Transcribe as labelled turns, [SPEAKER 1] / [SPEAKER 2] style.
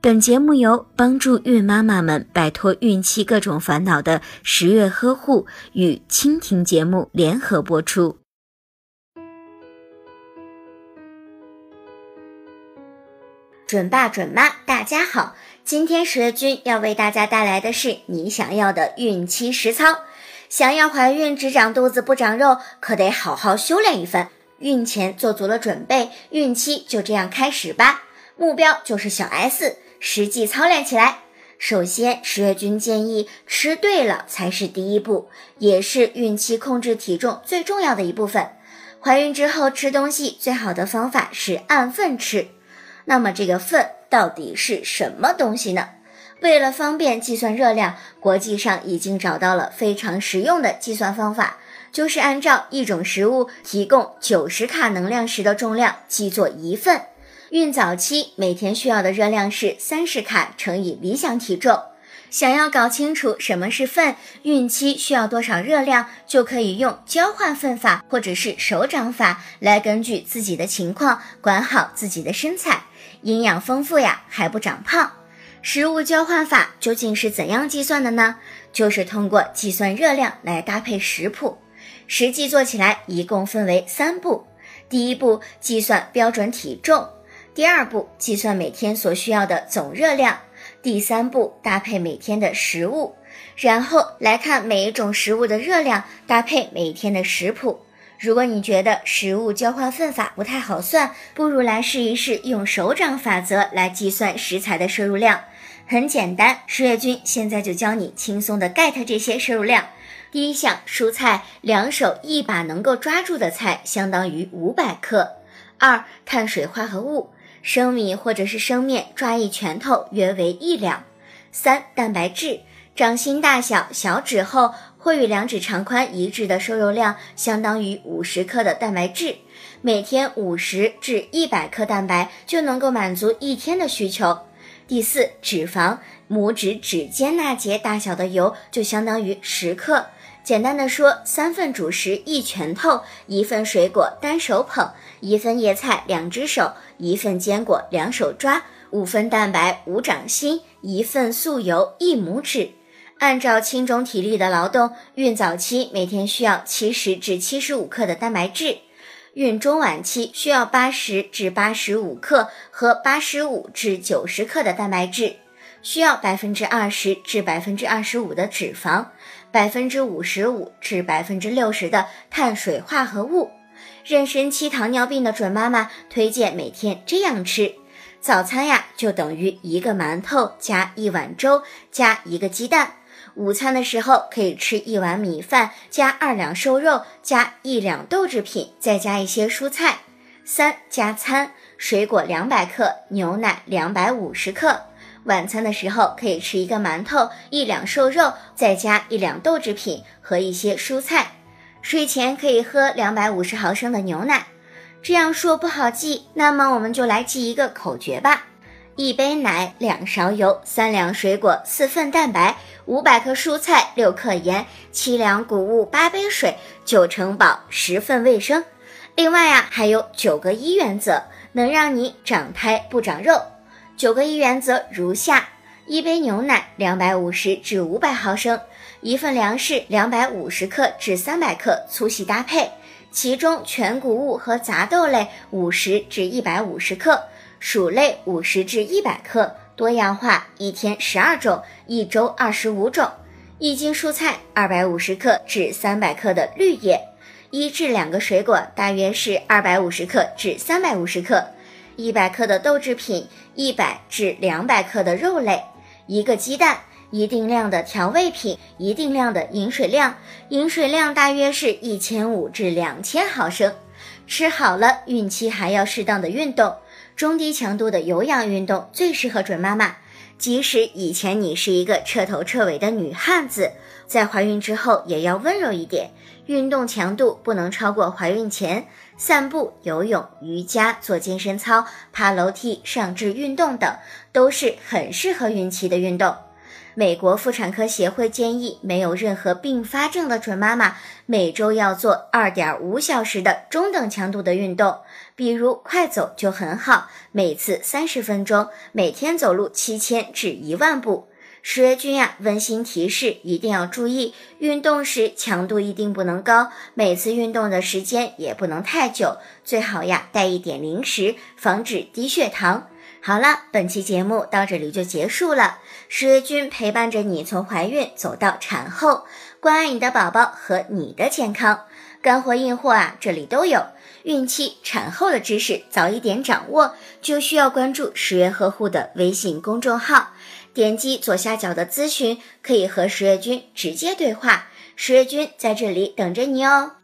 [SPEAKER 1] 本节目由帮助孕妈妈们摆脱孕期各种烦恼的十月呵护与蜻蜓节目联合播出。
[SPEAKER 2] 准爸准妈，大家好！今天十月君要为大家带来的是你想要的孕期实操。想要怀孕只长肚子不长肉，可得好好修炼一番。孕前做足了准备，孕期就这样开始吧。目标就是小 S。实际操练起来。首先，十月君建议吃对了才是第一步，也是孕期控制体重最重要的一部分。怀孕之后吃东西最好的方法是按份吃。那么这个份到底是什么东西呢？为了方便计算热量，国际上已经找到了非常实用的计算方法，就是按照一种食物提供九十卡能量时的重量计作一份。孕早期每天需要的热量是三十卡乘以理想体重。想要搞清楚什么是份，孕期需要多少热量，就可以用交换份法或者是手掌法来根据自己的情况管好自己的身材，营养丰富呀还不长胖。食物交换法究竟是怎样计算的呢？就是通过计算热量来搭配食谱，实际做起来一共分为三步。第一步计算标准体重。第二步，计算每天所需要的总热量；第三步，搭配每天的食物，然后来看每一种食物的热量，搭配每天的食谱。如果你觉得食物交换份法不太好算，不如来试一试用手掌法则来计算食材的摄入量。很简单，十月君现在就教你轻松的 get 这些摄入量。第一项，蔬菜，两手一把能够抓住的菜相当于五百克。二，碳水化合物。生米或者是生面，抓一拳头约为一两。三、蛋白质，掌心大小、小指厚或与两指长宽一致的瘦肉量，相当于五十克的蛋白质。每天五十至一百克蛋白就能够满足一天的需求。第四，脂肪，拇指指尖那节大小的油就相当于十克。简单的说，三份主食一拳头，一份水果单手捧，一份叶菜两只手，一份坚果两手抓，五份蛋白五掌心，一份素油一拇指。按照轻中体力的劳动，孕早期每天需要七十至七十五克的蛋白质，孕中晚期需要八十至八十五克和八十五至九十克的蛋白质。需要百分之二十至百分之二十五的脂肪，百分之五十五至百分之六十的碳水化合物。妊娠期糖尿病的准妈妈推荐每天这样吃：早餐呀，就等于一个馒头加一碗粥加一个鸡蛋；午餐的时候可以吃一碗米饭加二两瘦肉加一两豆制品，再加一些蔬菜。三加餐：水果两百克，牛奶两百五十克。晚餐的时候可以吃一个馒头，一两瘦肉，再加一两豆制品和一些蔬菜。睡前可以喝两百五十毫升的牛奶。这样说不好记，那么我们就来记一个口诀吧：一杯奶，两勺油，三两水果，四份蛋白，五百克蔬菜，六克盐，七两谷物，八杯水，九成饱，十份卫生。另外啊，还有九个一原则，能让你长胎不长肉。九个一原则如下：一杯牛奶两百五十至五百毫升，一份粮食两百五十克至三百克，粗细搭配，其中全谷物和杂豆类五十至一百五十克，薯类五十至一百克，多样化，一天十二种，一周二十五种。一斤蔬菜二百五十克至三百克的绿叶，一至两个水果大约是二百五十克至三百五十克。一百克的豆制品，一百至两百克的肉类，一个鸡蛋，一定量的调味品，一定量的饮水量，饮水量大约是一千五至两千毫升。吃好了，孕期还要适当的运动，中低强度的有氧运动最适合准妈妈。即使以前你是一个彻头彻尾的女汉子，在怀孕之后也要温柔一点，运动强度不能超过怀孕前。散步、游泳、瑜伽、做健身操、爬楼梯、上肢运动等，都是很适合孕期的运动。美国妇产科协会建议，没有任何并发症的准妈妈每周要做二点五小时的中等强度的运动，比如快走就很好，每次三十分钟，每天走路七千至一万步。十月君呀，温馨提示，一定要注意，运动时强度一定不能高，每次运动的时间也不能太久，最好呀带一点零食，防止低血糖。好了，本期节目到这里就结束了。十月君陪伴着你从怀孕走到产后，关爱你的宝宝和你的健康，干货硬货啊，这里都有。孕期、产后的知识早一点掌握，就需要关注十月呵护的微信公众号。点击左下角的咨询，可以和十月君直接对话，十月君在这里等着你哦。